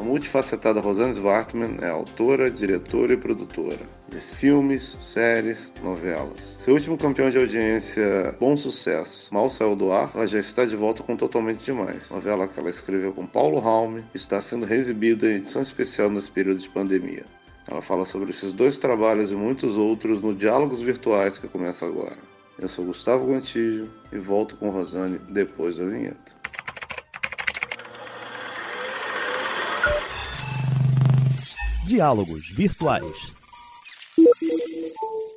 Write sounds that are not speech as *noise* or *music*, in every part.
A multifacetada Rosane Svartman é autora, diretora e produtora de filmes, séries, novelas. Seu último campeão de audiência, Bom Sucesso, mal saiu do ar, ela já está de volta com Totalmente Demais, novela que ela escreveu com Paulo Raume e está sendo reexibida em edição especial nesse período de pandemia. Ela fala sobre esses dois trabalhos e muitos outros no Diálogos Virtuais que começa agora. Eu sou Gustavo Guantijo e volto com Rosane depois da vinheta. Diálogos Virtuais.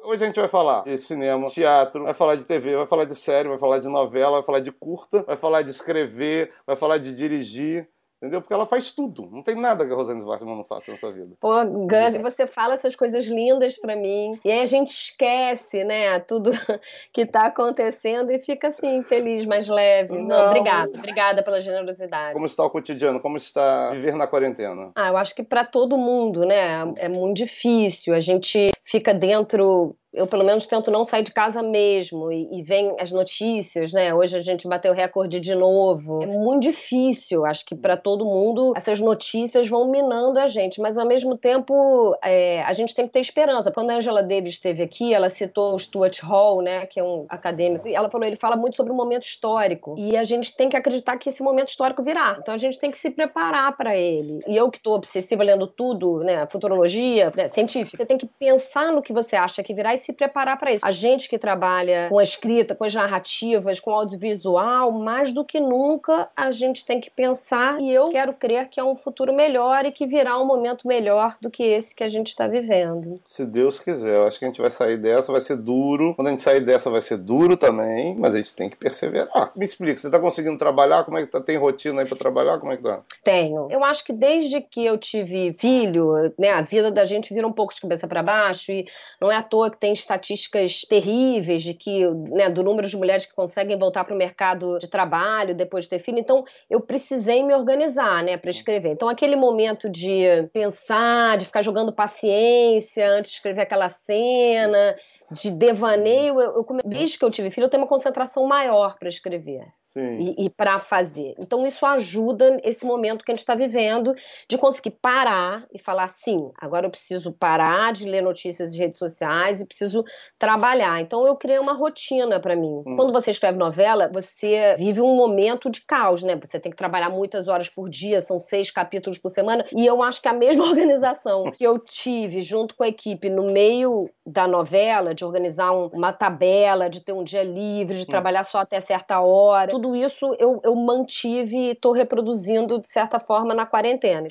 Hoje a gente vai falar de cinema, teatro, vai falar de TV, vai falar de série, vai falar de novela, vai falar de curta, vai falar de escrever, vai falar de dirigir. Entendeu? Porque ela faz tudo. Não tem nada que a Rosane Svartman não faça nessa vida. Pô, Gus, você fala essas coisas lindas para mim. E aí a gente esquece, né, tudo *laughs* que tá acontecendo e fica assim, feliz, mais leve. Não, não obrigada. Obrigada pela generosidade. Como está o cotidiano? Como está viver na quarentena? Ah, eu acho que para todo mundo, né, é muito difícil. A gente fica dentro eu pelo menos tento não sair de casa mesmo e, e vem as notícias, né? Hoje a gente bateu recorde de novo. É muito difícil, acho que para todo mundo essas notícias vão minando a gente, mas ao mesmo tempo é, a gente tem que ter esperança. Quando a Angela Davis esteve aqui, ela citou o Stuart Hall, né? Que é um acadêmico, e ela falou, ele fala muito sobre o momento histórico e a gente tem que acreditar que esse momento histórico virá. Então a gente tem que se preparar para ele. E eu que estou obsessiva lendo tudo, né? Futurologia, né, científica, você tem que pensar no que você acha que virá e se preparar para isso. A gente que trabalha com a escrita, com as narrativas, com o audiovisual, mais do que nunca a gente tem que pensar e eu quero crer que é um futuro melhor e que virá um momento melhor do que esse que a gente está vivendo. Se Deus quiser, eu acho que a gente vai sair dessa, vai ser duro. Quando a gente sair dessa, vai ser duro também, mas a gente tem que perseverar. Me explica, você está conseguindo trabalhar? Como é que tá? Tem rotina aí para trabalhar? Como é que tá? Tenho. Eu acho que desde que eu tive filho, né, a vida da gente vira um pouco de cabeça para baixo e não é à toa que tem estatísticas terríveis de que, né, do número de mulheres que conseguem voltar para o mercado de trabalho depois de ter filho. Então, eu precisei me organizar, né, para escrever. Então, aquele momento de pensar, de ficar jogando paciência antes de escrever aquela cena, de devaneio, eu, eu desde que eu tive filho, eu tenho uma concentração maior para escrever e, e para fazer. Então, isso ajuda esse momento que a gente está vivendo de conseguir parar e falar assim: agora eu preciso parar de ler notícias de redes sociais e preciso trabalhar. Então, eu criei uma rotina para mim. Hum. Quando você escreve novela, você vive um momento de caos, né? Você tem que trabalhar muitas horas por dia, são seis capítulos por semana. E eu acho que a mesma *laughs* organização que eu tive junto com a equipe no meio da novela, de organizar um, uma tabela, de ter um dia livre, de hum. trabalhar só até certa hora, tudo isso eu, eu mantive e estou reproduzindo de certa forma na quarentena.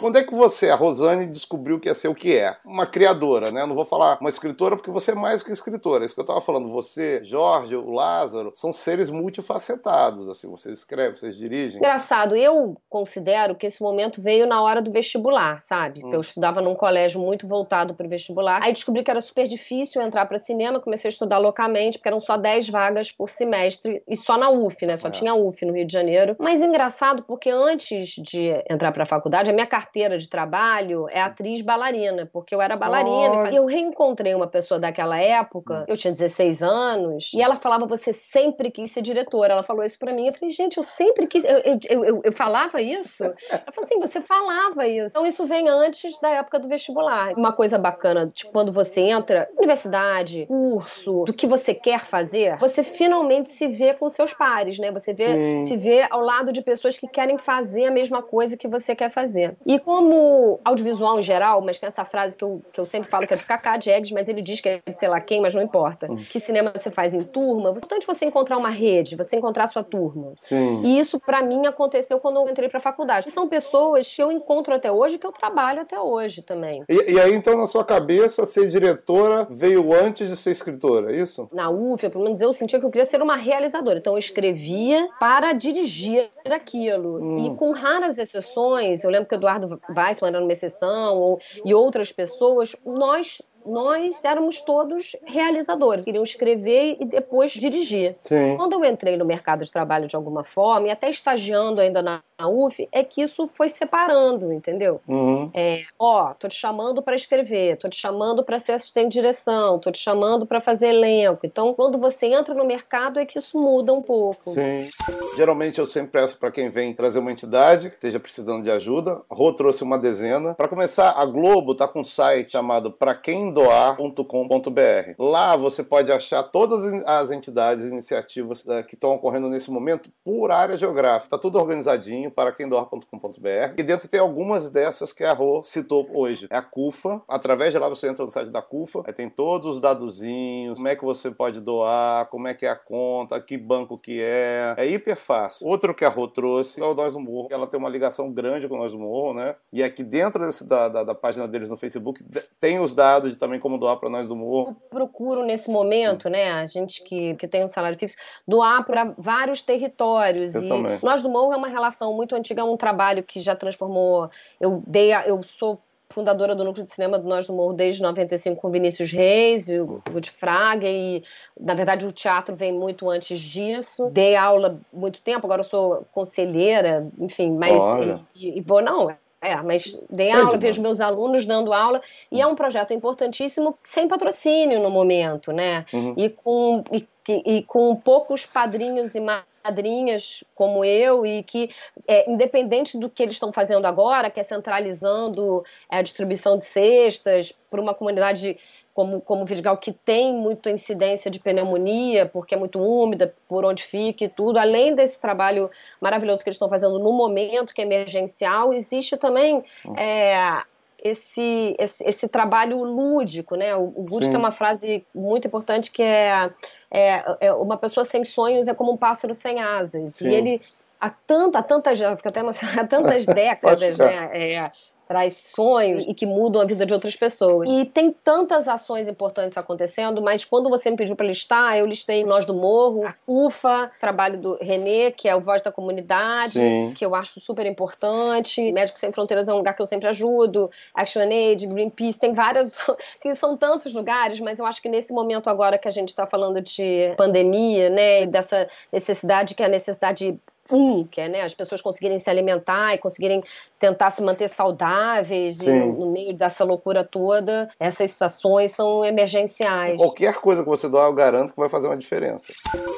Quando é que você, a Rosane, descobriu que ia ser o que é? Uma criadora, né? Não vou falar uma escritora porque você é mais que escritora. É isso que eu estava falando. Você, Jorge, o Lázaro, são seres multifacetados. Assim, vocês escrevem, vocês dirigem. Engraçado, eu considero que esse momento veio na hora do vestibular, sabe? Hum. Eu estudava num colégio muito voltado para o vestibular. Aí descobri que era super difícil entrar para cinema, comecei a estudar loucamente, porque eram só 10 vagas por semestre e só na UF, né? Só é. tinha UF no Rio de Janeiro. Mas engraçado porque antes de entrar para a faculdade, a minha carteira de trabalho é atriz bailarina, porque eu era bailarina. E eu reencontrei uma pessoa daquela época, hum. eu tinha 16 anos, e ela falava: Você sempre quis ser diretora. Ela falou isso para mim. Eu falei: Gente, eu sempre quis. Eu, eu, eu, eu falava isso? Ela falou assim: Você falava isso. Então isso vem antes da época do vestibular. Uma coisa bacana, tipo, quando você entra, universidade, curso, do que você quer fazer, você finalmente se vê com seus pares, né? Você vê, se vê ao lado de pessoas que querem fazer a mesma coisa que você quer fazer. E como audiovisual em geral, mas tem essa frase que eu, que eu sempre falo que é do Kaká Eggs, mas ele diz que é de sei lá quem, mas não importa. Uhum. Que cinema você faz em turma, é importante você encontrar uma rede, você encontrar a sua turma. Sim. E isso para mim aconteceu quando eu entrei pra faculdade. E são pessoas que eu encontro até hoje, que eu trabalho até hoje também. E, e aí então na sua cabeça ser diretora veio antes de ser escritora, é isso? Na UF, pelo menos eu sentia que eu queria ser uma realizadora. Então eu escrevia para dirigir aquilo. Hum. E com raras exceções, eu lembro que o Eduardo Weissman era numa exceção, ou, e outras pessoas, nós nós éramos todos realizadores, queriam escrever e depois dirigir. Sim. Quando eu entrei no mercado de trabalho de alguma forma, e até estagiando ainda na UF, é que isso foi separando, entendeu? Uhum. É, ó, tô te chamando para escrever, tô te chamando para ser assistente de direção, tô te chamando para fazer elenco. Então, quando você entra no mercado, é que isso muda um pouco. Sim. Geralmente eu sempre peço para quem vem trazer uma entidade que esteja precisando de ajuda. A Rô trouxe uma dezena. Para começar, a Globo tá com um site chamado para quem doar.com.br. Lá você pode achar todas as entidades, iniciativas eh, que estão ocorrendo nesse momento por área geográfica. Tá tudo organizadinho para quem doar.com.br. E dentro tem algumas dessas que a Rô citou hoje. É a CUFA. Através de lá você entra no site da CUFA, aí tem todos os dadozinhos, como é que você pode doar, como é que é a conta, que banco que é. É hiper fácil. Outro que a Rô trouxe é o Nós do Morro. Ela tem uma ligação grande com o Nós do Morro, né? E aqui dentro desse, da, da, da página deles no Facebook tem os dados de também como doar para Nós do Morro. Eu procuro nesse momento, né, a gente que, que tem um salário fixo, doar para vários territórios. Eu e também. Nós do Morro é uma relação muito antiga, é um trabalho que já transformou. Eu dei, a, eu sou fundadora do Núcleo de Cinema do Nós do Morro desde 95 com Vinícius Reis e o Ruth Fraga e na verdade o teatro vem muito antes disso. Dei aula muito tempo, agora eu sou conselheira, enfim, mas Olha. e, e vou não, é, mas dei Foi aula, vejo meus alunos dando aula, e é um projeto importantíssimo sem patrocínio no momento, né? Uhum. E, com, e, e com poucos padrinhos e madrinhas como eu, e que, é, independente do que eles estão fazendo agora, que é centralizando é, a distribuição de cestas para uma comunidade como, como Vidigal, que tem muita incidência de pneumonia, porque é muito úmida, por onde fica e tudo, além desse trabalho maravilhoso que eles estão fazendo no momento, que é emergencial, existe também é, esse, esse, esse trabalho lúdico, né? O, o Gusto tem uma frase muito importante que é, é, é uma pessoa sem sonhos é como um pássaro sem asas. Sim. E ele há tanta, há tantas, fico até emocionada, *laughs* há tantas décadas, né? É, traz sonhos e que mudam a vida de outras pessoas. E tem tantas ações importantes acontecendo, mas quando você me pediu para listar, eu listei Nós do Morro, a CUFA, trabalho do Renê, que é o Voz da Comunidade, Sim. que eu acho super importante. Médicos Sem Fronteiras é um lugar que eu sempre ajudo. ActionAid, Greenpeace, tem várias, *laughs* que são tantos lugares, mas eu acho que nesse momento agora que a gente está falando de pandemia, né, e dessa necessidade que é a necessidade um, que é né, as pessoas conseguirem se alimentar e conseguirem tentar se manter saudáveis e no, meio dessa loucura toda, essas ações são emergenciais. Qualquer coisa que você doar, eu garanto que vai fazer uma diferença.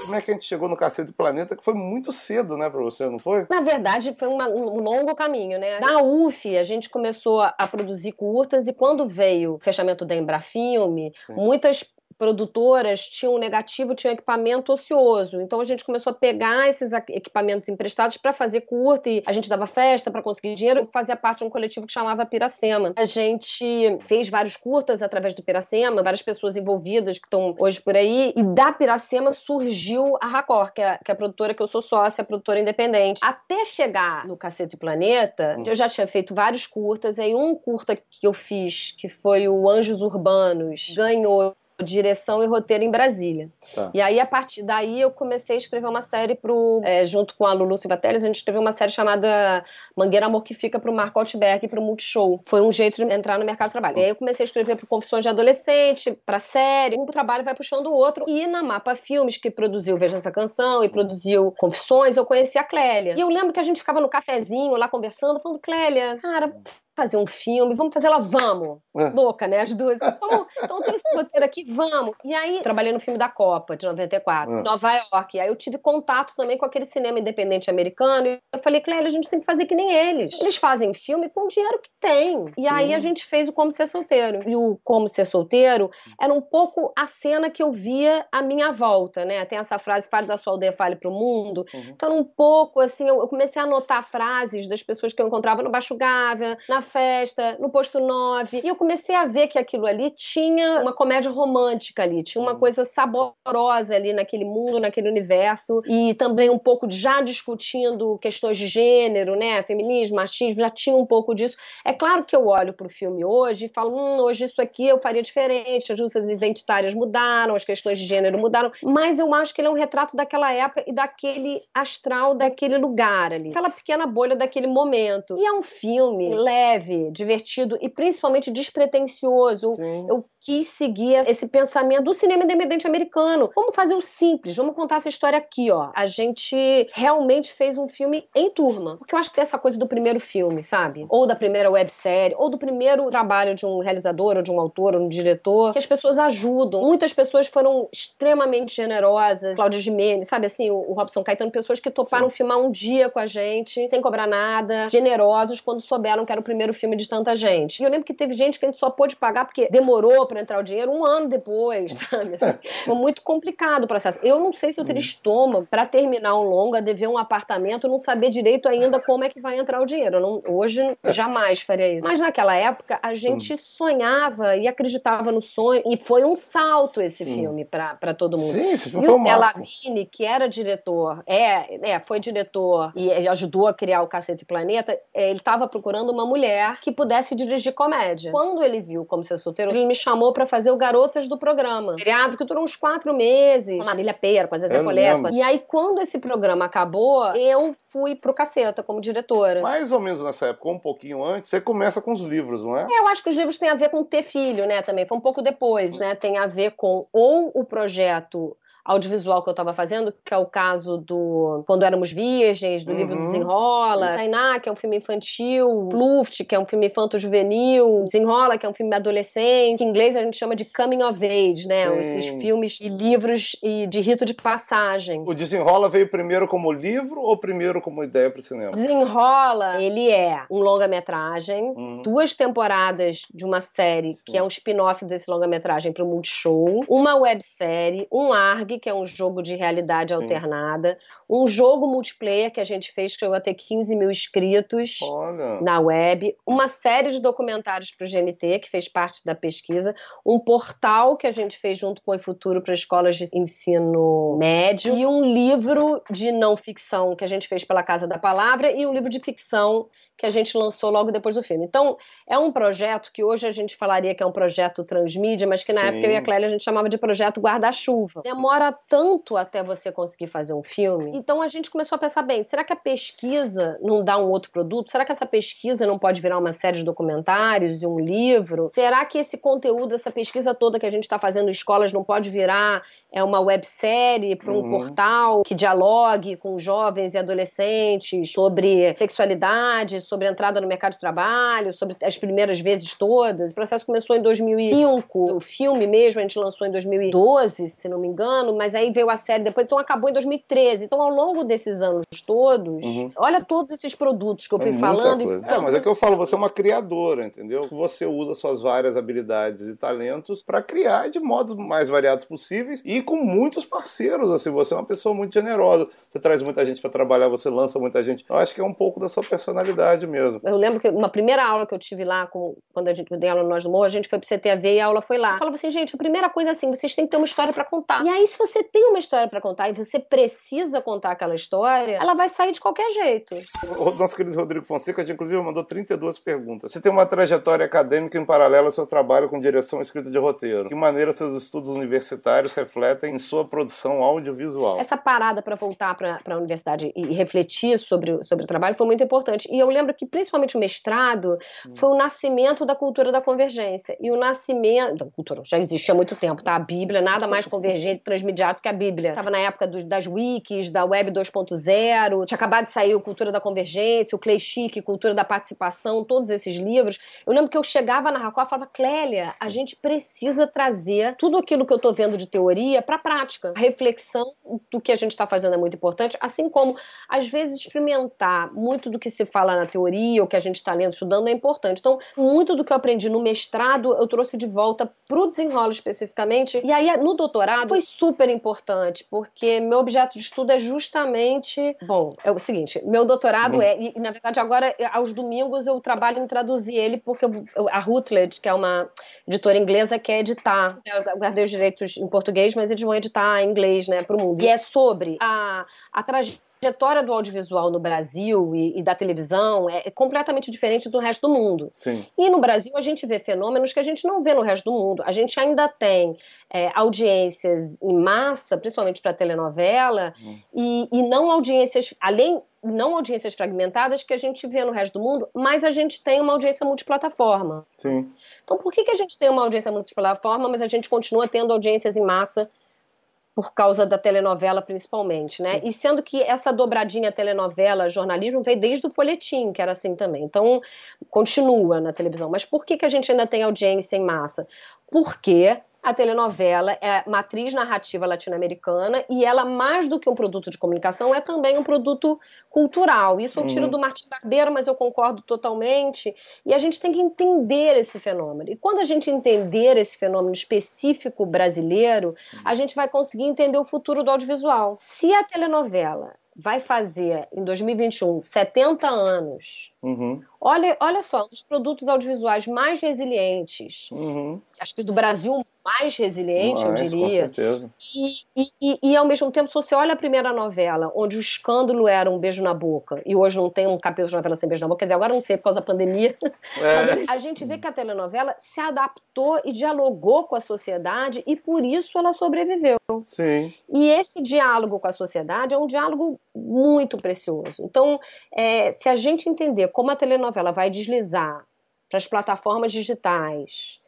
Como é que a gente chegou no Cacete do Planeta, que foi muito cedo, né, pra você, não foi? Na verdade, foi uma- um longo caminho, né? Na UF, a gente começou a, a produzir curtas e quando veio o fechamento da Embrafilme, Sim. muitas produtoras tinham negativo, tinham equipamento ocioso. Então a gente começou a pegar esses equipamentos emprestados para fazer curta e a gente dava festa para conseguir dinheiro. Eu fazia parte de um coletivo que chamava Piracema. A gente fez vários curtas através do Piracema, várias pessoas envolvidas que estão hoje por aí. E da Piracema surgiu a Racor, que é, que é a produtora que eu sou sócia, a produtora independente. Até chegar no Cacete Planeta, Hum. eu já tinha feito vários curtas. Aí um curta que eu fiz, que foi o Anjos Urbanos, ganhou direção e roteiro em Brasília. Tá. E aí, a partir daí, eu comecei a escrever uma série pro. é, junto com a Lulu Silva Teles, a gente escreveu uma série chamada Mangueira Amor que Fica pro Marco Altberg e pro Multishow. Foi um jeito de entrar no mercado de trabalho. E aí eu comecei a escrever pro Confissões de Adolescente, pra série, um trabalho vai puxando o outro. E na Mapa Filmes, que produziu Veja Essa Canção e produziu Confissões, eu conheci a Clélia. E eu lembro que a gente ficava no cafezinho lá conversando, falando, Clélia, cara, fazer um filme, vamos fazer ela, vamos. É. Louca, né? As duas. Então, então tem esse roteiro aqui, vamos. E aí, trabalhei no filme da Copa, de 94, É. Nova York. E aí eu tive contato também com aquele cinema independente americano. E eu falei, Clélia, a gente tem que fazer que nem eles. Eles fazem filme com o dinheiro que tem. E Sim. aí a gente fez o Como Ser Solteiro. E o Como Ser Solteiro era um pouco a cena que eu via à minha volta, né? Tem essa frase, fale da sua aldeia, fale pro mundo. Uhum. Então, era um pouco assim, eu eu comecei a anotar frases das pessoas que eu encontrava no Baixo Gávea, na festa, no Posto 9. E eu comecei a ver que aquilo ali tinha uma comédia romântica ali, tinha uma Uhum. coisa saborosa ali naquele mundo, naquele universo. E também um pouco já discutindo questões de gênero, né? Feminismo, machismo, já tinha um pouco disso. É claro que eu olho pro filme hoje e falo, hum, hoje isso aqui eu faria diferente, as lutas identitárias mudaram, as questões de gênero mudaram, mas eu acho que ele é um retrato daquela época e daquele astral daquele lugar ali, aquela pequena bolha daquele momento. E é um filme leve, divertido e principalmente despretensioso. Sim. Eu quis seguir esse pensamento do cinema independente americano. Vamos fazer o simples, vamos contar essa história aqui, ó. A gente realmente fez um filme em turma. Porque eu acho que tem essa coisa do primeiro filme, sabe? Ou da primeira websérie, ou do primeiro trabalho de um realizador, ou de um autor, ou um diretor, que as pessoas ajudam. Muitas pessoas foram extremamente generosas. Cláudia Gimenez, sabe assim, o Robson Caetano, pessoas que toparam Sim. filmar um dia com a gente, sem cobrar nada, generosos quando souberam que era o primeiro filme de tanta gente. E eu lembro que teve gente que a gente só pôde pagar porque demorou para entrar o dinheiro um ano depois, *laughs* sabe? Assim, foi muito complicado o processo. Eu não sei se eu teria uhum. estômago para terminar um longa, dever um apartamento, não saber direito ainda como é que vai entrar o dinheiro. Não, hoje jamais faria isso. Mas naquela época a gente sonhava e acreditava no sonho e foi um salto esse filme para todo mundo. Sim, esse filme e foi um Lavigne, que era diretor, é, é, foi diretor e ajudou a criar o Cacete Planeta, é, ele estava procurando uma mulher que pudesse dirigir comédia. Quando ele viu como ser solteiro, ele me chamou para fazer o Garotas do Programa. Criado que durou uns quatro meses, com a Marília Pera, com a Zezé Polesco. E aí, quando esse programa acabou, eu fui pro Caceta como diretora. Mais ou menos nessa época, um pouquinho antes, você começa com os livros, não é? é eu acho que os livros têm a ver com ter filho, né, também. Foi um pouco depois, né? Tem a ver com ou o projeto audiovisual que eu estava fazendo, que é o caso do Quando Éramos Virgens, do uhum. livro Desenrola, Tainá, que é um filme infantil, Luft, que é um filme infanto-juvenil, Desenrola, que é um filme adolescente, em inglês a gente chama de Coming of Age, né? Sim. Esses filmes e livros e de rito de passagem. O Desenrola veio primeiro como livro ou primeiro como ideia para o cinema? Desenrola, ele é um longa-metragem, uhum. duas temporadas de uma série Sim. que é um spin-off desse longa-metragem para o Multishow, uma websérie, um ARG que é um jogo de realidade Sim. alternada, um jogo multiplayer que a gente fez, que chegou a ter 15 mil inscritos Olha. na web, uma série de documentários para o GNT, que fez parte da pesquisa, um portal que a gente fez junto com o Futuro para escolas de ensino médio, e um livro de não ficção que a gente fez pela Casa da Palavra, e um livro de ficção que a gente lançou logo depois do filme. Então, é um projeto que hoje a gente falaria que é um projeto transmídia, mas que na Sim. época eu e a Clélia a gente chamava de projeto guarda-chuva. Demora demora tanto até você conseguir fazer um filme. Então a gente começou a pensar bem, será que a pesquisa não dá um outro produto? Será que essa pesquisa não pode virar uma série de documentários e um livro? Será que esse conteúdo, essa pesquisa toda que a gente está fazendo em escolas não pode virar é uma websérie para um uhum. portal que dialogue com jovens e adolescentes sobre sexualidade, sobre entrada no mercado de trabalho, sobre as primeiras vezes todas? O processo começou em 2005, o filme mesmo a gente lançou em 2012, se não me engano, mas aí veio a série depois, então acabou em 2013. Então, ao longo desses anos todos, uhum. olha todos esses produtos que eu fui é falando. E... É, mas é que eu falo, você é uma criadora, entendeu? Você usa suas várias habilidades e talentos para criar de modos mais variados possíveis e com muitos parceiros. Assim, você é uma pessoa muito generosa. Você traz muita gente para trabalhar, você lança muita gente. Eu acho que é um pouco da sua personalidade mesmo. Eu lembro que uma primeira aula que eu tive lá, com, quando a gente deu aula no Nós do Morro, a gente foi pro CTV e a aula foi lá. Eu falava assim, gente, a primeira coisa é assim, vocês têm que ter uma história para contar. E aí, se você tem uma história para contar e você precisa contar aquela história, ela vai sair de qualquer jeito. O nosso querido Rodrigo Fonseca, inclusive, mandou 32 perguntas. Você tem uma trajetória acadêmica em paralelo ao seu trabalho com direção e escrita de roteiro. De que maneira seus estudos universitários refletem em sua produção audiovisual? Essa parada para voltar para a universidade e refletir sobre, sobre o trabalho foi muito importante. E eu lembro que, principalmente o mestrado, hum. foi o nascimento da cultura da convergência. E o nascimento. Da cultura já existia há muito tempo, tá? A Bíblia, nada mais convergente, transmediado que a Bíblia. Estava na época das wikis, da Web 2.0, tinha acabado de sair o Cultura da Convergência, o Clay Cultura da Participação, todos esses livros. Eu lembro que eu chegava na Racó e falava, Clélia, a gente precisa trazer tudo aquilo que eu estou vendo de teoria para a prática. A reflexão do que a gente está fazendo é muito importante, assim como, às vezes, experimentar muito do que se fala na teoria, ou que a gente está lendo, estudando, é importante. Então, muito do que eu aprendi no mestrado, eu trouxe de volta para o desenrolo especificamente. E aí, no doutorado, foi super importante, porque meu objeto de estudo é justamente. Bom, é o seguinte: meu doutorado é, e na verdade agora, aos domingos, eu trabalho em traduzir ele, porque a Routledge, que é uma editora inglesa, quer editar. Eu guardei os direitos em português, mas eles vão editar em inglês, né, para o mundo. E é sobre a, a trajetória trajetória do audiovisual no Brasil e, e da televisão é, é, completamente diferente do resto do mundo. Sim. E no Brasil a gente vê fenômenos que a gente não vê no resto do mundo. A gente ainda tem é, audiências em massa, principalmente para telenovela, hum. e, e não audiências, além não audiências fragmentadas que a gente vê no resto do mundo, mas a gente tem uma audiência multiplataforma. Sim. Então, por que, que a gente tem uma audiência multiplataforma, mas a gente continua tendo audiências em massa por causa da telenovela, principalmente, né? Sim. E sendo que essa dobradinha telenovela, jornalismo, veio desde o folhetim, que era assim também. Então, continua na televisão. Mas por que, que a gente ainda tem audiência em massa? Porque a telenovela é matriz narrativa latino-americana e ela, mais do que um produto de comunicação, é também um produto cultural. Isso eu tiro uhum. do Martim Barbeiro, mas eu concordo totalmente. E a gente tem que entender esse fenômeno. E quando a gente entender esse fenômeno específico brasileiro, a gente vai conseguir entender o futuro do audiovisual. Se a telenovela vai fazer em 2021 70 anos Uhum. Olha, olha só, um dos produtos audiovisuais mais resilientes, uhum. acho que do Brasil mais resiliente, mais, eu diria. Com certeza. E, e, e, ao mesmo tempo, se você olha a primeira novela, onde o escândalo era um beijo na boca, e hoje não tem um capítulo de novela sem beijo na boca, quer dizer, agora não sei por causa da pandemia. É. *laughs* a gente vê que a telenovela se adaptou e dialogou com a sociedade, e por isso ela sobreviveu. Sim. E esse diálogo com a sociedade é um diálogo muito precioso. Então, é, se a gente entender como a telenovela vai deslizar para as plataformas digitais,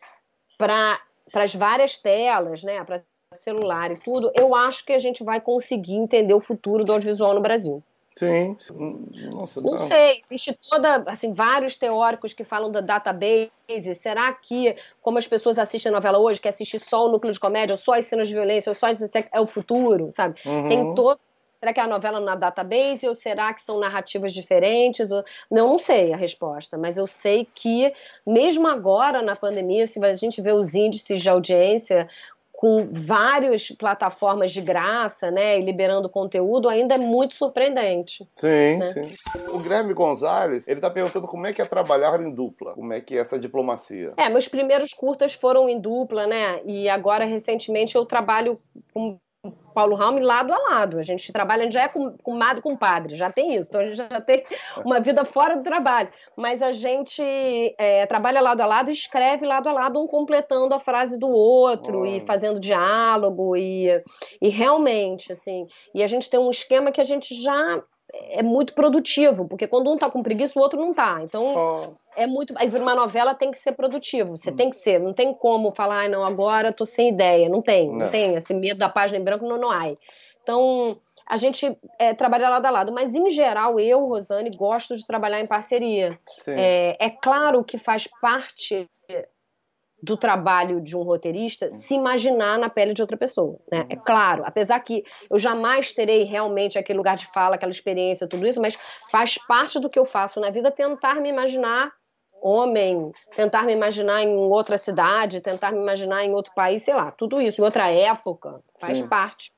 para as várias telas, né, para celular e tudo, eu acho que a gente vai conseguir entender o futuro do audiovisual no Brasil. Sim, nossa. Não, não sei, existe toda, assim, vários teóricos que falam da database. Será que, como as pessoas assistem a novela hoje, que assistir só o núcleo de comédia, só as cenas de violência, só isso é o futuro, sabe? Uhum. Tem todo Será que é a novela na database ou será que são narrativas diferentes? Não, não sei a resposta, mas eu sei que, mesmo agora na pandemia, se a gente vê os índices de audiência com várias plataformas de graça, né, e liberando conteúdo, ainda é muito surpreendente. Sim, né? sim. O Guilherme Gonzalez, ele está perguntando como é que é trabalhar em dupla, como é que é essa diplomacia. É, meus primeiros curtas foram em dupla, né, e agora, recentemente, eu trabalho com Paulo Raume lado a lado. A gente trabalha, já é com, com madre com padre, já tem isso. Então a gente já tem uma vida fora do trabalho. Mas a gente é, trabalha lado a lado e escreve lado a lado, um completando a frase do outro oh. e fazendo diálogo e, e realmente, assim. E a gente tem um esquema que a gente já é muito produtivo, porque quando um tá com preguiça, o outro não tá. Então, oh. é muito. Aí uma novela tem que ser produtivo. Você hum. tem que ser. Não tem como falar, ah, não, agora tô sem ideia. Não tem. Não, não tem. Esse medo da página em branco não, não há. Então, a gente é, trabalha lado a lado. Mas, em geral, eu, Rosane, gosto de trabalhar em parceria. É, é claro que faz parte do trabalho de um roteirista se imaginar na pele de outra pessoa, né? É claro, apesar que eu jamais terei realmente aquele lugar de fala, aquela experiência, tudo isso, mas faz parte do que eu faço na vida tentar me imaginar homem, tentar me imaginar em outra cidade, tentar me imaginar em outro país, sei lá, tudo isso, em outra época, faz Sim. parte.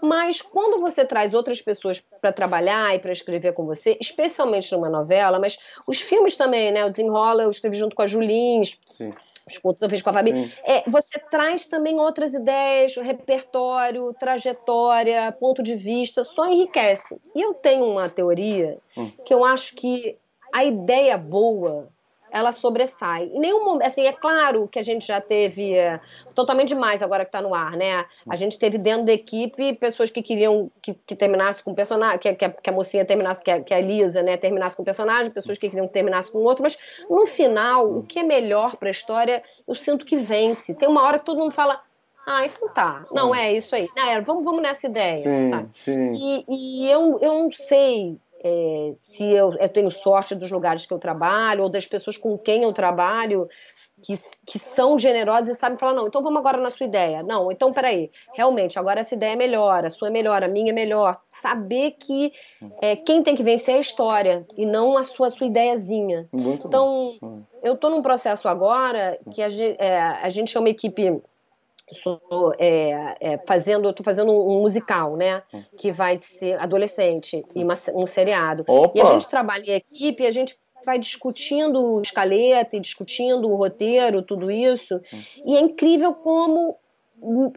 Mas quando você traz outras pessoas para trabalhar e para escrever com você, especialmente numa novela, mas os filmes também, né? O Desenrola, eu escrevi junto com a Julins. Sim os cultos eu fiz com a Fabi. É, você traz também outras ideias, repertório, trajetória, ponto de vista, só enriquece. E eu tenho uma teoria hum. que eu acho que a ideia boa ela sobressai. Em nenhum momento, assim, é claro que a gente já teve é, totalmente demais agora que está no ar, né? A gente teve dentro da equipe pessoas que queriam que, que terminasse com o personagem, que, que, a, que a mocinha terminasse, que a, que a Elisa, né, terminasse com o personagem, pessoas que queriam que terminasse com o outro, mas no final, o que é melhor para a história, eu sinto que vence. Tem uma hora que todo mundo fala, ah, então tá. Não, é isso aí. Não, é, vamos, vamos nessa ideia, sim, sabe? Sim. E, e eu, eu não sei é, se eu, eu, tenho sorte dos lugares que eu trabalho ou das pessoas com quem eu trabalho que, que são generosas e sabem falar, não, então vamos agora na sua ideia. Não, então peraí, realmente, agora essa ideia é melhor, a sua é melhor, a minha é melhor. Saber que é, quem tem que vencer é a história e não a sua, a sua ideiazinha. Muito então, bom. eu estou num processo agora que a, é, a gente é uma equipe sou é, é, fazendo, estou fazendo um musical, né? Que vai ser adolescente e uma, um seriado. Opa. E a gente trabalha em equipe, a gente vai discutindo escaleta e discutindo o roteiro, tudo isso. E é incrível como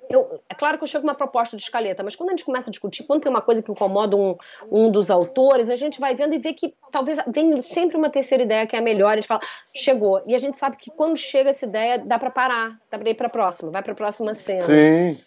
eu, é claro que eu chego com uma proposta de escaleta, mas quando a gente começa a discutir, quando tem uma coisa que incomoda um, um dos autores, a gente vai vendo e vê que talvez vem sempre uma terceira ideia que é a melhor, a gente fala, chegou. E a gente sabe que quando chega essa ideia, dá para parar, dá pra ir pra próxima, vai pra próxima cena. Sim.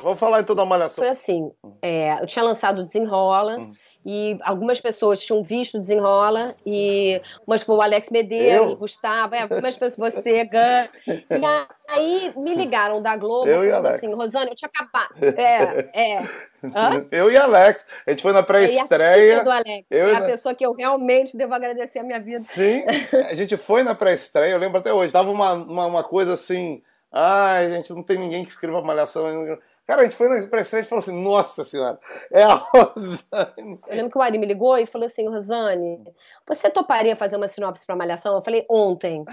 Vamos falar então da Malhação. Foi assim, é, eu tinha lançado Desenrola, hum e algumas pessoas tinham visto Desenrola, e umas foi o Alex Medeiros, eu? Gustavo, é, algumas pessoas, você, Gun. E aí me ligaram da Globo eu falando assim, Rosane, eu tinha acabado. É, é. *laughs* Hã? Eu e Alex. A gente foi na pré-estreia. Eu é a pessoa que eu realmente devo agradecer a minha vida. Sim, *laughs* a gente foi na pré-estreia, eu lembro até hoje. Tava uma, uma, uma coisa assim. Ai, a gente não tem ninguém que escreva Malhação. Cara, a gente foi na pré-estreia e falou assim: Nossa Senhora, é a *laughs* Rosane. Eu lembro que o Ari me ligou e falou assim: Rosane, você toparia fazer uma sinopse para Malhação? Eu falei: Ontem.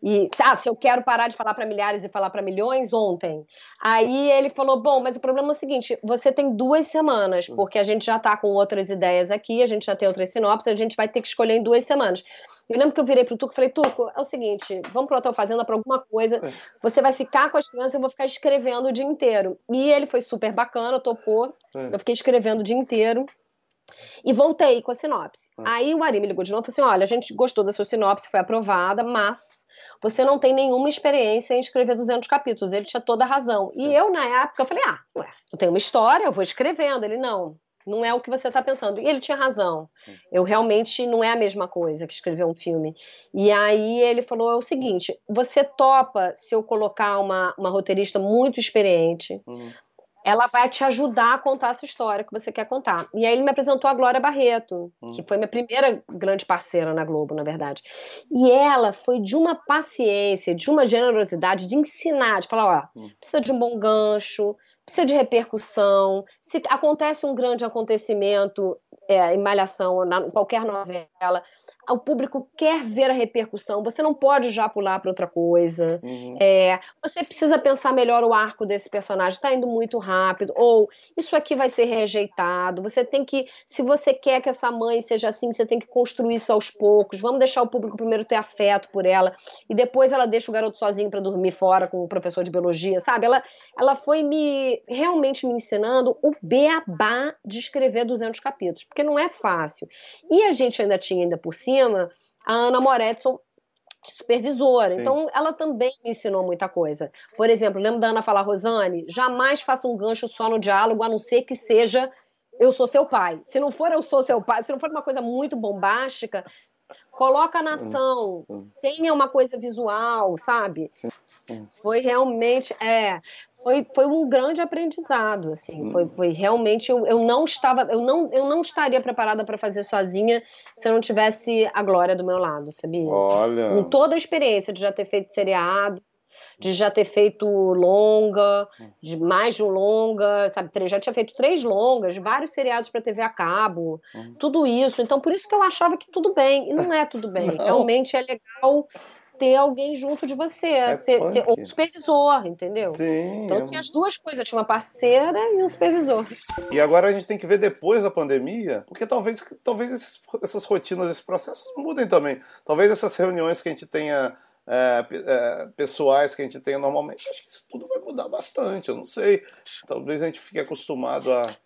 E, ah, se eu quero parar de falar para milhares e falar para milhões, ontem. Aí ele falou: Bom, mas o problema é o seguinte: você tem duas semanas, porque a gente já tá com outras ideias aqui, a gente já tem outras sinopses, a gente vai ter que escolher em duas semanas. Eu lembro que eu virei pro Tuco e falei, Tuco, é o seguinte, vamos pro Hotel Fazenda pra alguma coisa, é. você vai ficar com as crianças e eu vou ficar escrevendo o dia inteiro. E ele foi super bacana, topou, é. eu fiquei escrevendo o dia inteiro. E voltei com a sinopse. É. Aí o Ari me ligou de novo e falou assim: olha, a gente gostou da sua sinopse, foi aprovada, mas você não tem nenhuma experiência em escrever 200 capítulos. Ele tinha toda a razão. E eu, na época, falei: ah, ué, eu tenho uma história, eu vou escrevendo. Ele, não, não é o que você está pensando. E ele tinha razão. Eu realmente não é a mesma coisa que escrever um filme. E aí ele falou é o seguinte: você topa se eu colocar uma, uma roteirista muito experiente. Uhum. Ela vai te ajudar a contar essa história que você quer contar. E aí ele me apresentou a Glória Barreto, uhum. que foi minha primeira grande parceira na Globo, na verdade. E ela foi de uma paciência, de uma generosidade, de ensinar, de falar: ó, uhum. precisa de um bom gancho, precisa de repercussão. Se acontece um grande acontecimento é, em Malhação, em qualquer novela, o público quer ver a repercussão, você não pode já pular para outra coisa. Uhum. É, você precisa pensar melhor o arco desse personagem, está indo muito rápido, ou isso aqui vai ser rejeitado. Você tem que, se você quer que essa mãe seja assim, você tem que construir isso aos poucos. Vamos deixar o público primeiro ter afeto por ela, e depois ela deixa o garoto sozinho para dormir fora com o professor de biologia, sabe? Ela, ela foi me realmente me ensinando o beabá de escrever 200 capítulos, porque não é fácil. E a gente ainda tinha ainda por cima a Ana Moretson supervisora. Sim. Então, ela também me ensinou muita coisa. Por exemplo, lembro da Ana falar, Rosane, jamais faça um gancho só no diálogo, a não ser que seja eu sou seu pai. Se não for eu sou seu pai, se não for uma coisa muito bombástica, coloca na ação, tenha uma coisa visual, sabe? Sim. Foi realmente, é, foi, foi um grande aprendizado, assim, foi, foi realmente, eu, eu não estava, eu não, eu não estaria preparada para fazer sozinha se eu não tivesse a Glória do meu lado, sabia? Olha. Com toda a experiência de já ter feito seriado, de já ter feito longa, de mais de um longa, sabe? Já tinha feito três longas, vários seriados para TV a cabo, uhum. tudo isso. Então, por isso que eu achava que tudo bem. E não é tudo bem. *laughs* Realmente é legal ter alguém junto de você, é ser, ser um supervisor, entendeu? Sim. Então é... tinha as duas coisas, tinha uma parceira e um supervisor. E agora a gente tem que ver depois da pandemia, porque talvez, talvez esses, essas rotinas, esses processos mudem também. Talvez essas reuniões que a gente tenha é, é, pessoais que a gente tenha normalmente, acho que isso tudo vai mudar bastante. Eu não sei. Talvez a gente fique acostumado a,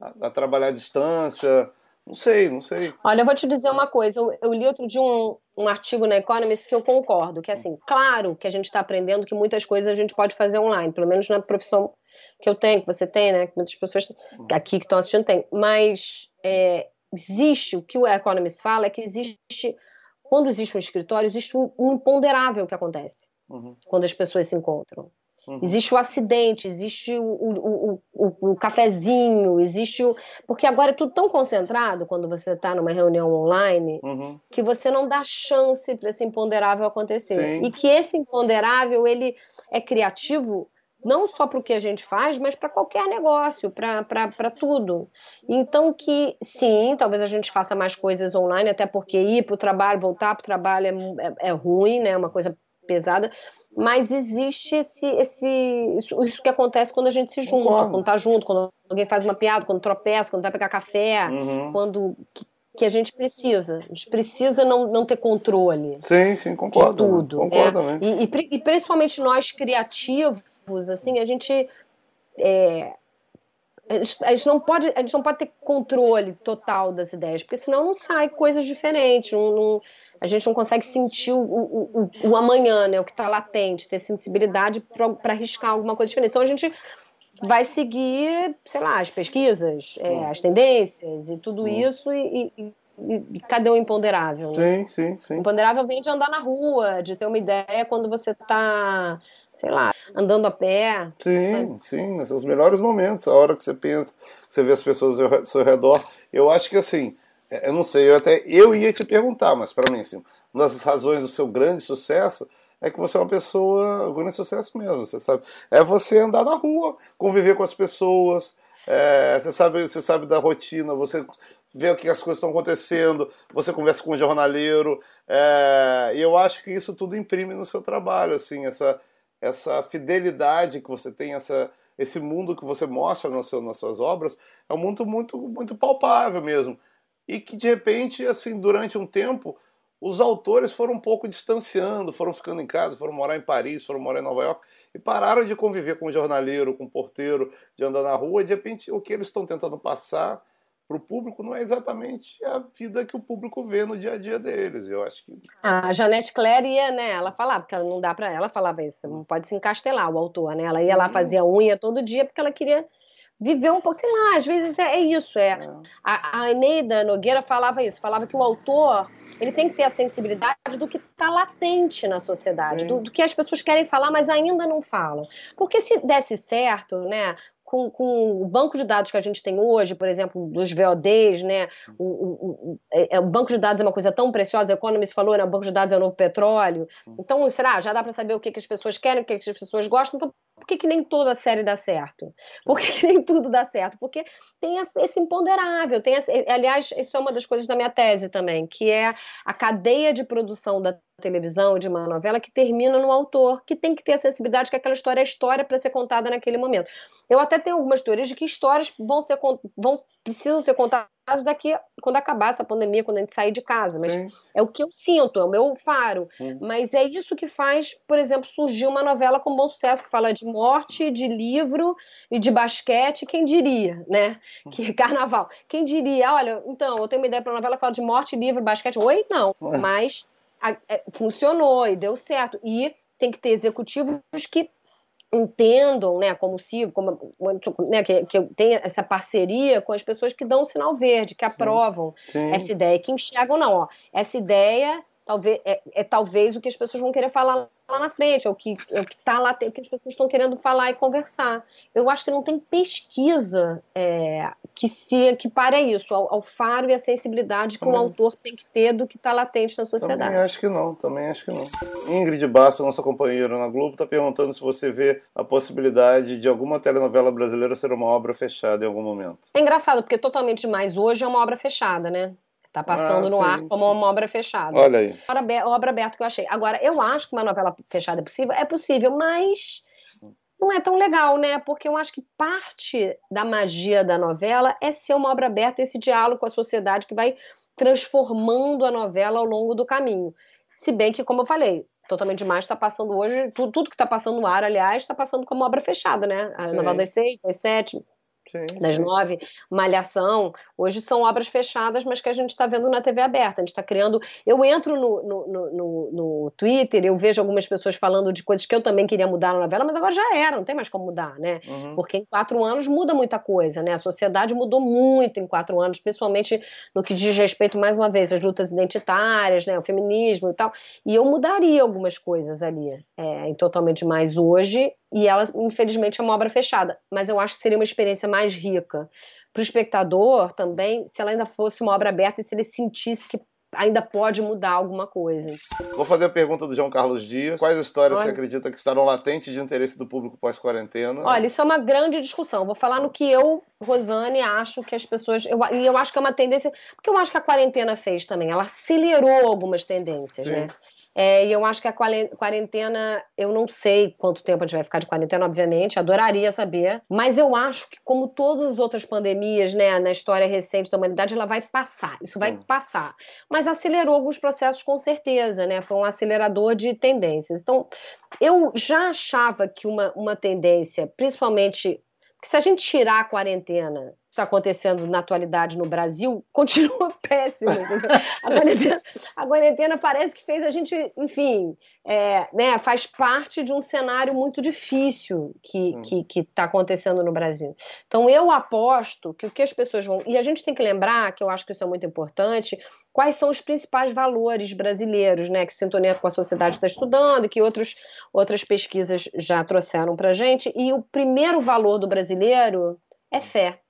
a, a trabalhar à distância. Não sei, não sei. Olha, eu vou te dizer uma coisa. Eu, eu li outro dia um, um artigo na Economist que eu concordo, que é assim, claro que a gente está aprendendo que muitas coisas a gente pode fazer online, pelo menos na profissão que eu tenho, que você tem, né? Que muitas pessoas aqui que estão assistindo têm. Mas é, existe, o que o Economist fala é que existe, quando existe um escritório, existe um, um imponderável que acontece uhum. quando as pessoas se encontram. Uhum. Existe o acidente, existe o, o, o, o, cafezinho, existe o. Porque agora é tudo tão concentrado quando você está numa reunião online uhum. que você não dá chance para esse imponderável acontecer. Sim. E que esse imponderável ele é criativo não só para o que a gente faz, mas para qualquer negócio, para tudo. Então que sim, talvez a gente faça mais coisas online, até porque ir para o trabalho, voltar para o trabalho é, é, é ruim, né? É uma coisa pesada, mas existe esse, esse isso, isso, que acontece quando a gente se junta, quando tá junto, quando alguém faz uma piada, quando tropeça, quando vai pegar café, uhum. quando que a gente precisa. A gente precisa não, não ter controle. Sim, sim, concordo. De tudo. Concordo, né? E, e, e, principalmente nós criativos, assim, a gente. É, a gente, não pode, a gente não pode ter controle total das ideias, porque senão não sai coisas diferentes, não, não, a gente não consegue sentir o, o, o, o amanhã, né, o que está latente, ter sensibilidade para arriscar alguma coisa diferente. Então a gente vai seguir, sei lá, as pesquisas, é, as tendências e tudo isso e, e, e, cadê o imponderável? Né? Sim, sim, sim. O imponderável vem de andar na rua, de ter uma ideia quando você está, sei lá, andando a pé. Sim, sabe? sim, são os melhores momentos, a hora que você pensa, você vê as pessoas ao seu redor. Eu acho que assim, é, eu não sei, eu até eu ia te perguntar, mas para mim assim, uma das razões do seu grande sucesso é que você é uma pessoa, um grande sucesso mesmo, você sabe. É você andar na rua, conviver com as pessoas, é, você, sabe, você sabe da rotina, você vê o que as coisas estão acontecendo, você conversa com um jornaleiro, é, e eu acho que isso tudo imprime no seu trabalho, assim, essa, essa fidelidade que você tem, essa, esse mundo que você mostra no seu, nas suas obras, é um mundo muito, muito palpável mesmo. E que de repente, assim, durante um tempo, os autores foram um pouco distanciando, foram ficando em casa, foram morar em Paris, foram morar em Nova York e pararam de conviver com o jornaleiro, com o porteiro, de andar na rua. E de repente, o que eles estão tentando passar para o público não é exatamente a vida que o público vê no dia a dia deles. Eu acho que a Janete Claire ia, né? Ela falava porque ela não dá para ela falava isso, não pode se encastelar o autor, né? Ela Sim. ia lá fazia unha todo dia porque ela queria viver um pouco, sei lá, às vezes é, é isso, é. é. A, a Eneida Nogueira falava isso, falava que o autor ele tem que ter a sensibilidade do que está latente na sociedade, do, do, que as pessoas querem falar, mas ainda não falam. Porque se desse certo, né, com, com, o banco de dados que a gente tem hoje, por exemplo, dos VODs, né? O, o, o, é, é, o, banco de dados é uma coisa tão preciosa, a Economist falou, né? O banco de dados é o novo petróleo. Então, será? Já dá para saber o que, que as pessoas querem, o que, que as pessoas gostam. Então, por que, que nem toda série dá certo? Por que, que nem tudo dá certo? Porque tem esse imponderável. Tem esse, aliás, isso é uma das coisas da minha tese também, que é a cadeia de produção da televisão, de uma novela, que termina no autor, que tem que ter a sensibilidade que aquela história é história para ser contada naquele momento. Eu até tenho algumas teorias de que histórias vão ser vão precisam ser contadas daqui quando acabar essa pandemia, quando a gente sair de casa, mas Sim. é o que eu sinto, é o meu faro. Mas é isso que faz, por exemplo, surgir uma novela com bom sucesso que fala de morte, de livro e de basquete, quem diria, né? Que é carnaval. Quem diria, olha, então, eu tenho uma ideia para uma novela que fala de morte, livro, basquete. Oi, não, mas a, é, funcionou e deu certo. E tem que ter executivos que entendam, né, como o Civo, como, né, que, que tem essa parceria com as pessoas que dão o sinal verde, que aprovam Sim. essa ideia, que enxergam, não, ó, essa ideia talvez é, é, talvez o que as pessoas vão querer falar lá na frente, é o que é o que está lá, é o que as pessoas estão querendo falar e conversar. Eu acho que não tem pesquisa é, que se equipare a isso, ao, ao faro e a sensibilidade que também. um autor tem que ter do que está latente na sociedade. Também acho que não, também acho que não. Ingrid Bassa, nossa companheira na Globo, está perguntando se você vê a possibilidade de alguma telenovela brasileira ser uma obra fechada em algum momento. É engraçado, porque Totalmente Demais hoje é uma obra fechada, né? Tá passando ah, no sim, ar como uma obra fechada. Olha aí. Obra, obra aberta que eu achei. Agora, eu acho que uma novela fechada é possível. É possível, mas não é tão legal, né? Porque eu acho que parte da magia da novela é ser uma obra aberta, esse diálogo com a sociedade que vai transformando a novela ao longo do caminho. Se bem que, como eu falei, Totalmente Demais está passando hoje, tudo, tudo que está passando no ar, aliás, está passando como obra fechada, né? A Sim. novela das seis, das sete, Sim, das nove, Malhação, hoje são obras fechadas, mas que a gente está vendo na TV aberta. A gente está criando. Eu entro no, no, no, no, Twitter, eu vejo algumas pessoas falando de coisas que eu também queria mudar na novela, mas agora já era, não tem mais como mudar, né? Uhum. Porque em quatro anos muda muita coisa, né? A sociedade mudou muito em quatro anos, principalmente no que diz respeito, mais uma vez, às lutas identitárias, né? O feminismo e tal. E eu mudaria algumas coisas ali, é, em Totalmente Mais hoje, e ela, infelizmente, é uma obra fechada. Mas eu acho que seria uma experiência mais rica para o espectador também, se ela ainda fosse uma obra aberta e se ele sentisse que ainda pode mudar alguma coisa. Vou fazer a pergunta do João Carlos Dias. Quais histórias Olha. você acredita que estarão latentes de interesse do público pós-quarentena? Olha, isso é uma grande discussão. Vou falar no que eu Rosane, acho que as pessoas. Eu, e eu acho que é uma tendência. Porque eu acho que a quarentena fez também. Ela acelerou algumas tendências, Sim. né? É, e eu acho que a quarentena, eu não sei quanto tempo a gente vai ficar de quarentena, obviamente, adoraria saber, mas eu acho que, como todas as outras pandemias, né, na história recente da humanidade, ela vai passar, isso Sim. vai passar. Mas acelerou alguns processos com certeza, né? Foi um acelerador de tendências. Então, eu já achava que uma, uma tendência, principalmente porque se a gente tirar a quarentena está acontecendo na atualidade no Brasil *laughs* continua péssimo. A quarentena, a quarentena, parece que fez a gente, enfim, é, né, faz parte de um cenário muito difícil que está que, que tá acontecendo no Brasil. Então eu aposto que o que as pessoas vão. E a gente tem que lembrar, que eu acho que isso é muito importante, quais são os principais valores brasileiros, né, que o Sintonia com a Sociedade está estudando, que outros, outras pesquisas já trouxeram para a gente. E o primeiro valor do brasileiro é fé.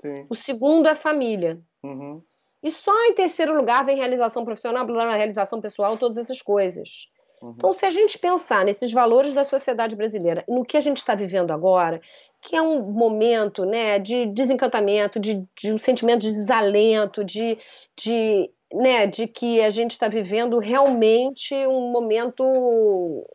Sim. O segundo é família. Uhum. E só em terceiro lugar vem realização profissional, realização pessoal, todas essas coisas. Uhum. Então, se a gente pensar nesses valores da sociedade brasileira, no que a gente está vivendo agora, que é um momento né, de desencantamento, de, de um sentimento de desalento, de, de né, de que a gente está vivendo realmente um momento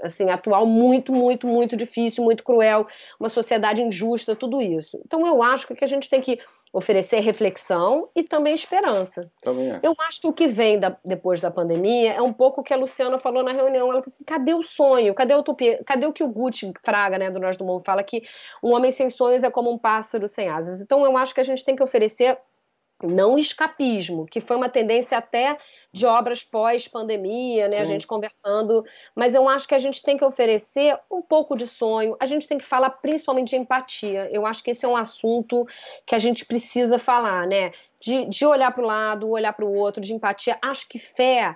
assim atual muito, muito, muito difícil, muito cruel, uma sociedade injusta, tudo isso. Então eu acho que a gente tem que oferecer reflexão e também esperança. Também é. Eu acho que o que vem da, depois da pandemia é um pouco o que a Luciana falou na reunião. Ela falou assim: cadê o sonho? Cadê a utopia? Cadê o que o Gucci Fraga, né, do Nós do Mundo, fala que um homem sem sonhos é como um pássaro sem asas. Então eu acho que a gente tem que oferecer não escapismo, que foi uma tendência até de obras pós-pandemia, né? Sim. A gente conversando, mas eu acho que a gente tem que oferecer um pouco de sonho, a gente tem que falar principalmente de empatia. Eu acho que esse é um assunto que a gente precisa falar, né? De, de olhar para o lado, olhar para o outro, de empatia. Acho que fé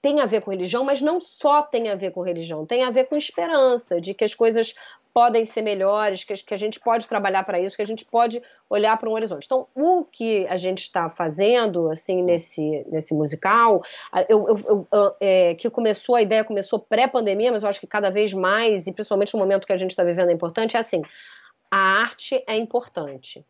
tem a ver com religião, mas não só tem a ver com religião, tem a ver com esperança, de que as coisas podem ser melhores, que, que a gente pode trabalhar para isso, que a gente pode olhar para um horizonte. Então, o que a gente está fazendo, assim, nesse, nesse musical, eu, eu, eu, é, que começou, a ideia começou pré-pandemia, mas eu acho que cada vez mais, e principalmente no momento que a gente está vivendo é importante, é assim, a arte é importante.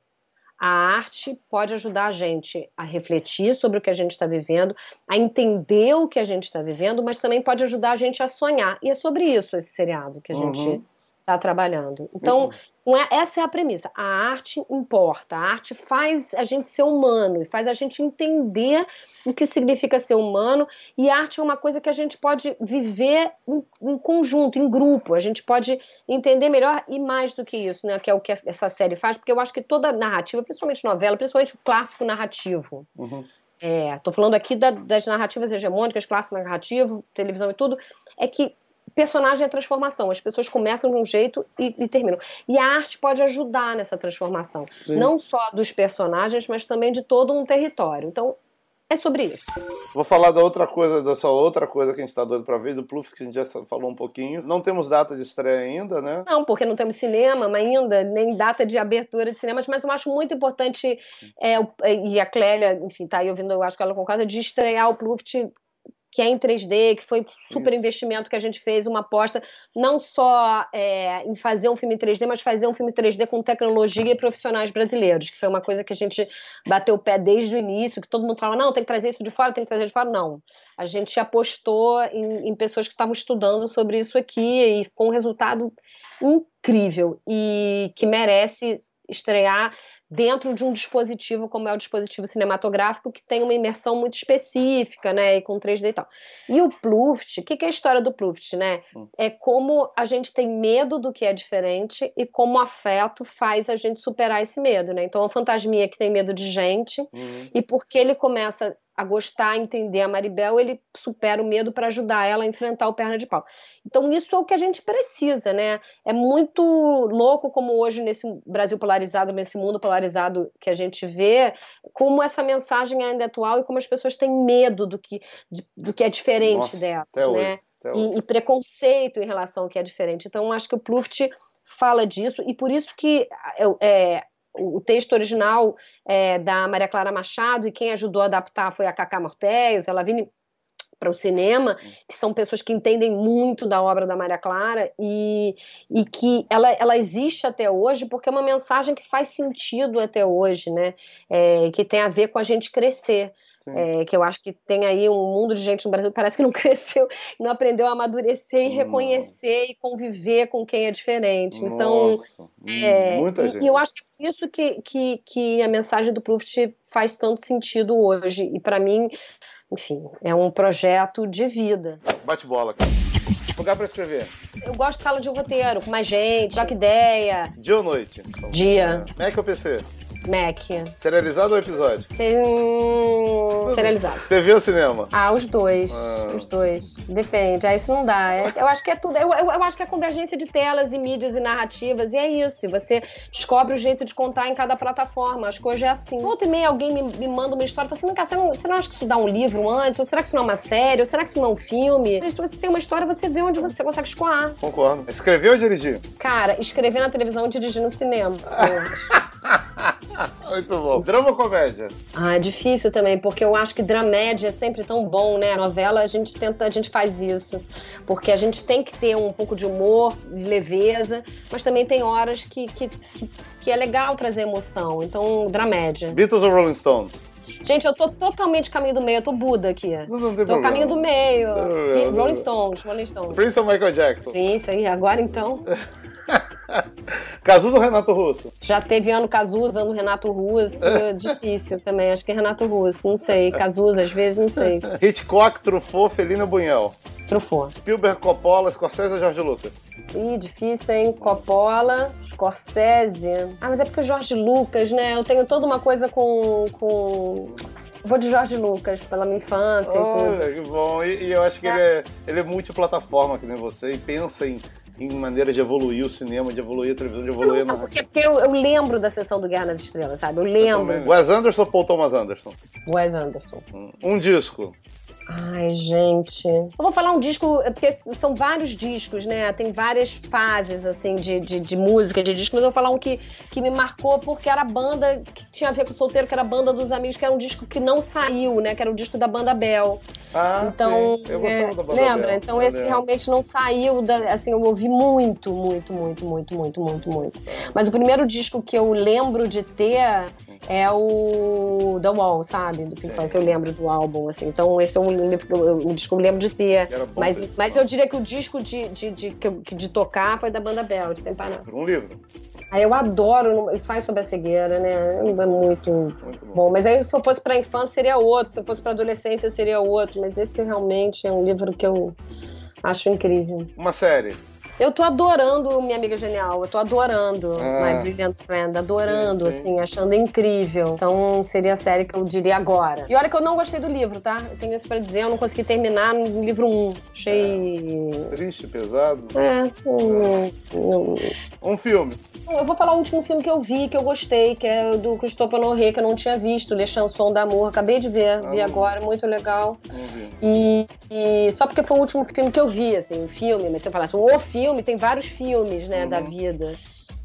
A arte pode ajudar a gente a refletir sobre o que a gente está vivendo, a entender o que a gente está vivendo, mas também pode ajudar a gente a sonhar. E é sobre isso esse seriado que a uhum. gente está trabalhando. Então, uhum. é, essa é a premissa. A arte importa, a arte faz a gente ser humano, faz a gente entender o que significa ser humano, e arte é uma coisa que a gente pode viver em, em conjunto, em grupo, a gente pode entender melhor e mais do que isso, né, que é o que essa série faz, porque eu acho que toda narrativa, principalmente novela, principalmente o clássico narrativo, uhum. Estou é, falando aqui da, das narrativas hegemônicas, clássico narrativo, televisão e tudo, é que personagem é transformação. As pessoas começam de um jeito e, e terminam. E a arte pode ajudar nessa transformação. Sim. Não só dos personagens, mas também de todo um território. Então, é sobre isso. Vou falar da outra coisa, dessa outra coisa que a gente está doido para ver, do Pluft, que a gente já falou um pouquinho. Não temos data de estreia ainda, né? Não, porque não temos cinema ainda, nem data de abertura de cinemas, mas eu acho muito importante, é, e a Clélia, enfim, tá aí ouvindo, eu acho que ela concorda, de estrear o Pluft que é em 3D, que foi super Isso. investimento que a gente fez, uma aposta não só é, em fazer um filme em 3D, mas fazer um filme 3D com tecnologia e profissionais brasileiros, que foi uma coisa que a gente bateu o pé desde o início, que todo mundo fala, não, tem que trazer isso de fora, tem que trazer de fora. Não. A gente apostou em, em pessoas que estavam estudando sobre isso aqui e com um resultado incrível e que merece estrear dentro de um dispositivo como é o dispositivo cinematográfico que tem uma imersão muito específica, né, e com 3D e tal. E o Pluft, o que, que, é a história do Pluft, né? Hum. É como a gente tem medo do que é diferente e como o afeto faz a gente superar esse medo, né? Então, um fantasminha que tem medo de gente uhum. e porque ele começa a gostar, a entender a Maribel, ele supera o medo para ajudar ela a enfrentar o perna de pau. Então isso é o que a gente precisa, né? É muito louco como hoje nesse Brasil polarizado, nesse mundo polarizado que a gente vê, como essa mensagem ainda é atual e como as pessoas têm medo do que, do que é diferente Nossa, delas, né? E, e, preconceito em relação ao que é diferente. Então acho que o Pluft fala disso e por isso que é, o texto original é da Maria Clara Machado e quem ajudou a adaptar foi a Cacá Mortéios, ela Vini para o cinema, que são pessoas que entendem muito da obra da Maria Clara e, e que ela, ela existe até hoje porque é uma mensagem que faz sentido até hoje, né? É, que tem a ver com a gente crescer. É, que eu acho que tem aí um mundo de gente no Brasil que parece que não *laughs* cresceu, não aprendeu a amadurecer e reconhecer e conviver com quem é diferente. Então, Nossa, é, muita e, gente. e eu acho que é isso que, que, que a mensagem do Pluft faz tanto sentido hoje. E para mim, enfim, é um projeto de vida. Bate bola, cara. Lugar pra escrever. Eu gosto de sala de roteiro, com mais gente, troca ideia. Dia ou noite? Dia. Mac ou PC? Mac. Serializado ou episódio? Tem... Serializado. TV ou cinema? Ah, os dois. Ah. Os dois. Depende. Aí isso não dá. É- eu acho que é tudo. Eu, eu, eu acho que é convergência de telas e mídias e narrativas. E é isso. Você descobre o jeito de contar em cada plataforma. Acho que hoje é assim. Volta e meia alguém me, me manda uma história e fala assim: "Vem cá, você não, você não acha que isso dá um livro antes? Ou será que isso não é uma série? Ou será que isso não é um filme? Se você tem uma história, você vê onde você consegue escoar. Concordo. Escrever ou dirigir? Cara, escrever na televisão e dirigir no cinema. *laughs* *laughs* Muito bom. Drama ou comédia? Ah, é difícil também, porque eu acho que dramédia é sempre tão bom, né? A novela a gente tenta, a gente faz isso. Porque a gente tem que ter um pouco de humor, de leveza, mas também tem horas que, que, que, é legal trazer emoção. Então, dramédia. Beatles ou Rolling Stones? Gente, eu tô totalmente caminho do meio, eu tô Buda aqui. Não, não tem Tô problema. caminho do meio. Não, não. Rolling Stones, Rolling Stones. Prince ou Michael Jackson? Sim, isso aí, agora então. *laughs* *laughs* Cazuza ou Renato Russo? Já teve ano Cazuza, ano Renato Russo, *laughs* difícil também. Acho que é Renato Russo, não sei. Cazuza, às vezes, não sei. *laughs* Hitchcock, Truffaut, Felino Bunhel? Truffaut. Spielberg, Coppola, Scorsese ou George Lucas? Ih, difícil, hein? Coppola, Scorsese. Ah, mas é porque o Jorge Lucas, né? Eu tenho toda uma coisa com. com... Vou de Jorge Lucas, pela minha infância e tudo. Olha, que bom. E, e eu acho que ele é, ele é multiplataforma, que nem você, e pensa em, em maneiras de evoluir o cinema, de evoluir a televisão, de evoluir a Sabe por narrativa. quê? Porque eu, eu lembro da sessão do Guerra nas Estrelas, sabe? Eu lembro. Também. Wes Anderson ou Paul Thomas Anderson? Wes Anderson. Um disco. Ai, gente. Eu vou falar um disco, é porque são vários discos, né? Tem várias fases, assim, de, de, de música, de disco, mas eu vou falar um que, que me marcou porque era a banda que tinha a ver com o solteiro, que era a banda dos amigos, que era um disco que não saiu, né? Que era o disco da banda Bell. Ah, Então, sim. Eu gostava é, da banda lembra? Bell. Então Eu esse lembro. realmente não saiu da, assim, eu ouvi muito, muito, muito, muito, muito, muito, muito. Mas o primeiro disco que eu lembro de ter é o The Wall, sabe? Do Pink. Floyd, que eu lembro do álbum, assim. Então esse é um, livro que eu- um disco que eu lembro de ter. Mas, mesmo. mas eu diria que o disco de, de, de, que de tocar foi da banda Bell, de Sem Parar. Um livro. Aí eu adoro, faz sobre a cegueira, né? É muito Muito bom. bom. Mas aí se eu fosse pra infância seria outro, se eu fosse pra adolescência seria outro. Mas esse realmente é um livro que eu acho incrível. Uma série. Eu tô adorando Minha Amiga Genial, eu tô adorando Ah. My Brilliant Friend, adorando, Sim, sim. assim, achando incrível. Então seria a série que eu diria agora. E olha que eu não gostei do livro, tá? Eu tenho isso pra dizer, eu não consegui terminar no livro 1. Achei. Triste, pesado. É, hum. Um filme. Eu vou falar o último filme que eu vi, que eu gostei, que é o do Christophe Honoré, que eu não tinha visto, Le Chanson d'Amour. Acabei de ver, Ah, vi agora, muito legal. E, e só porque foi o último filme que eu vi, assim, o filme, mas se eu falasse o filme, tem vários filmes, né, Uhum. da vida.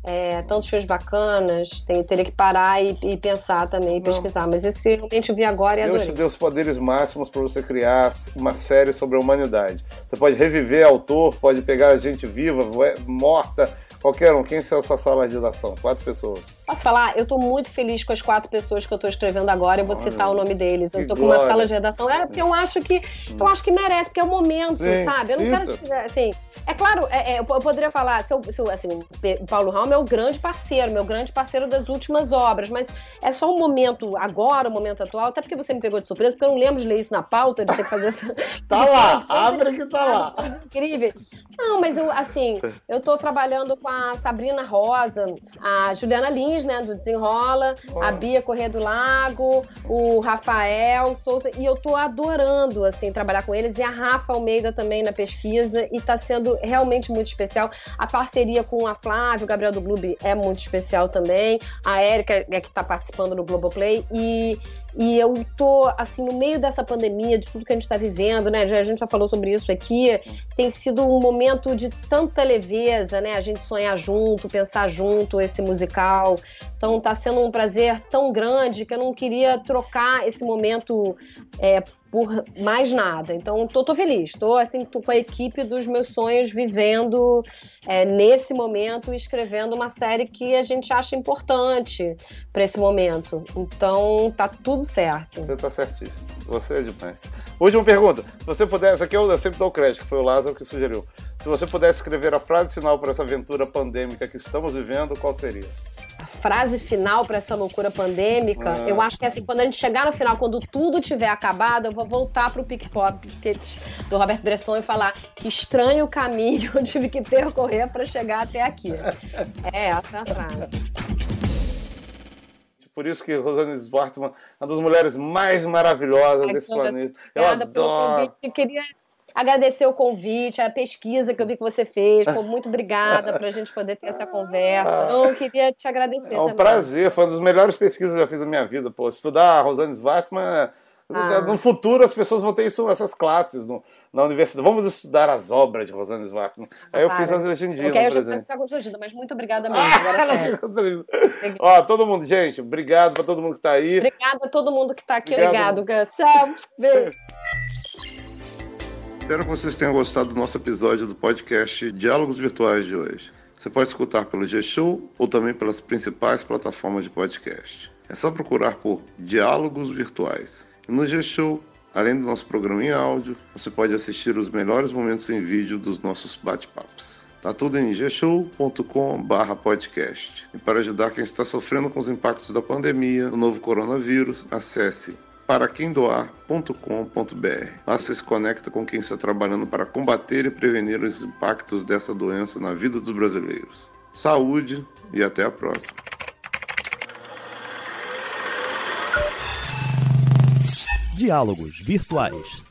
É, tantos filmes bacanas, tem, teria que parar e, e pensar também, e pesquisar. Mas esse realmente eu vi agora e Deus te deu os poderes máximos para você criar uma série sobre a humanidade. Você pode reviver autor, pode pegar gente viva, ué, morta, qualquer um. Quem são essa sala de redação? Quatro pessoas. Posso falar? Eu tô muito feliz com as quatro pessoas que eu tô escrevendo agora, eu vou Olha, citar o nome deles. Eu tô com uma sala de redação. É porque eu acho que eu acho que merece, porque é o momento, Sim, sabe? Eu não quero cita. tirar, assim. É claro, é- é, eu poderia falar, se eu, se eu- assim, o Paulo Raul é o grande parceiro, meu grande parceiro das últimas obras, mas é só um momento agora, o momento atual, até porque você me pegou de surpresa, porque eu não lembro de ler isso na pauta, de ter que fazer essa. *laughs* Tá lá, *laughs* abre que tá lá. Incríveis. Não, mas eu, assim, eu tô trabalhando com a Sabrina Rosa, a Juliana Né, do Desenrola, a Bia Corrêa do Lago, o Rafael Souza, e eu tô adorando, assim, trabalhar com eles, e a Rafa Almeida também na pesquisa, e tá sendo realmente muito especial. A parceria com a Flávia, o Gabriel do Globo é muito especial também, a Érica é que tá participando no Globoplay, e e eu tô, assim, no meio dessa pandemia, de tudo que a gente está vivendo, né? Já, a gente já falou sobre isso aqui. Tem sido um momento de tanta leveza, né? A gente sonhar junto, pensar junto esse musical. Então tá sendo um prazer tão grande que eu não queria trocar esse momento é, por mais nada. Então, tô, tô feliz. Tô, assim, tô com a equipe dos meus sonhos vivendo é, nesse momento, escrevendo uma série que a gente acha importante para esse momento. Então, tá tudo certo. Você tá certíssimo. Você é demais. Última pergunta. Se você pudesse, aqui eu sempre dou crédito, foi o Lázaro que sugeriu. Se você pudesse escrever a frase final para essa aventura pandêmica que estamos vivendo, qual seria? A frase final para essa loucura pandêmica, ah. eu acho que assim, quando a gente chegar no final, quando tudo tiver acabado, eu vou voltar pro pickpocket do Robert Bresson e falar que estranho caminho eu *laughs* tive que percorrer para chegar até aqui. É essa a frase. Por isso que Rosane Swartman é uma das mulheres mais maravilhosas Ai, desse planeta. Eu adoro. Eu queria agradecer o convite, a pesquisa que eu vi que você fez. *laughs* Pô, muito obrigada para a gente poder ter essa conversa. Então, eu queria te agradecer. É um também. prazer, foi uma das melhores pesquisas que eu já fiz na minha vida. Pô, estudar a Rosane Svartman. Ah. No futuro as pessoas vão ter isso, essas classes no, na universidade. Vamos estudar as obras de Rosane Svartman. Aí eu fiz as legendinhas. Ok, eu já sei ficar constrangida, mas muito obrigada *laughs* mesmo. Agora, Ó, todo mundo, gente, obrigado para todo mundo que está aí. Obrigada a todo mundo que está aqui. Obrigado, obrigado Gus. Tchau. Beijo. *laughs* Espero que vocês tenham gostado do nosso episódio do podcast Diálogos Virtuais de hoje. Você pode escutar pelo G-Show ou também pelas principais plataformas de podcast. É só procurar por Diálogos Virtuais. E no G-Show, além do nosso programa em áudio, você pode assistir os melhores momentos em vídeo dos nossos bate-papos. Tá tudo em gshow.com/podcast. E para ajudar quem está sofrendo com os impactos da pandemia, do novo coronavírus, acesse paraquemdoar.com.br. Lá você se conecta com quem está trabalhando para combater e prevenir os impactos dessa doença na vida dos brasileiros. Saúde e até a próxima. Diálogos Virtuais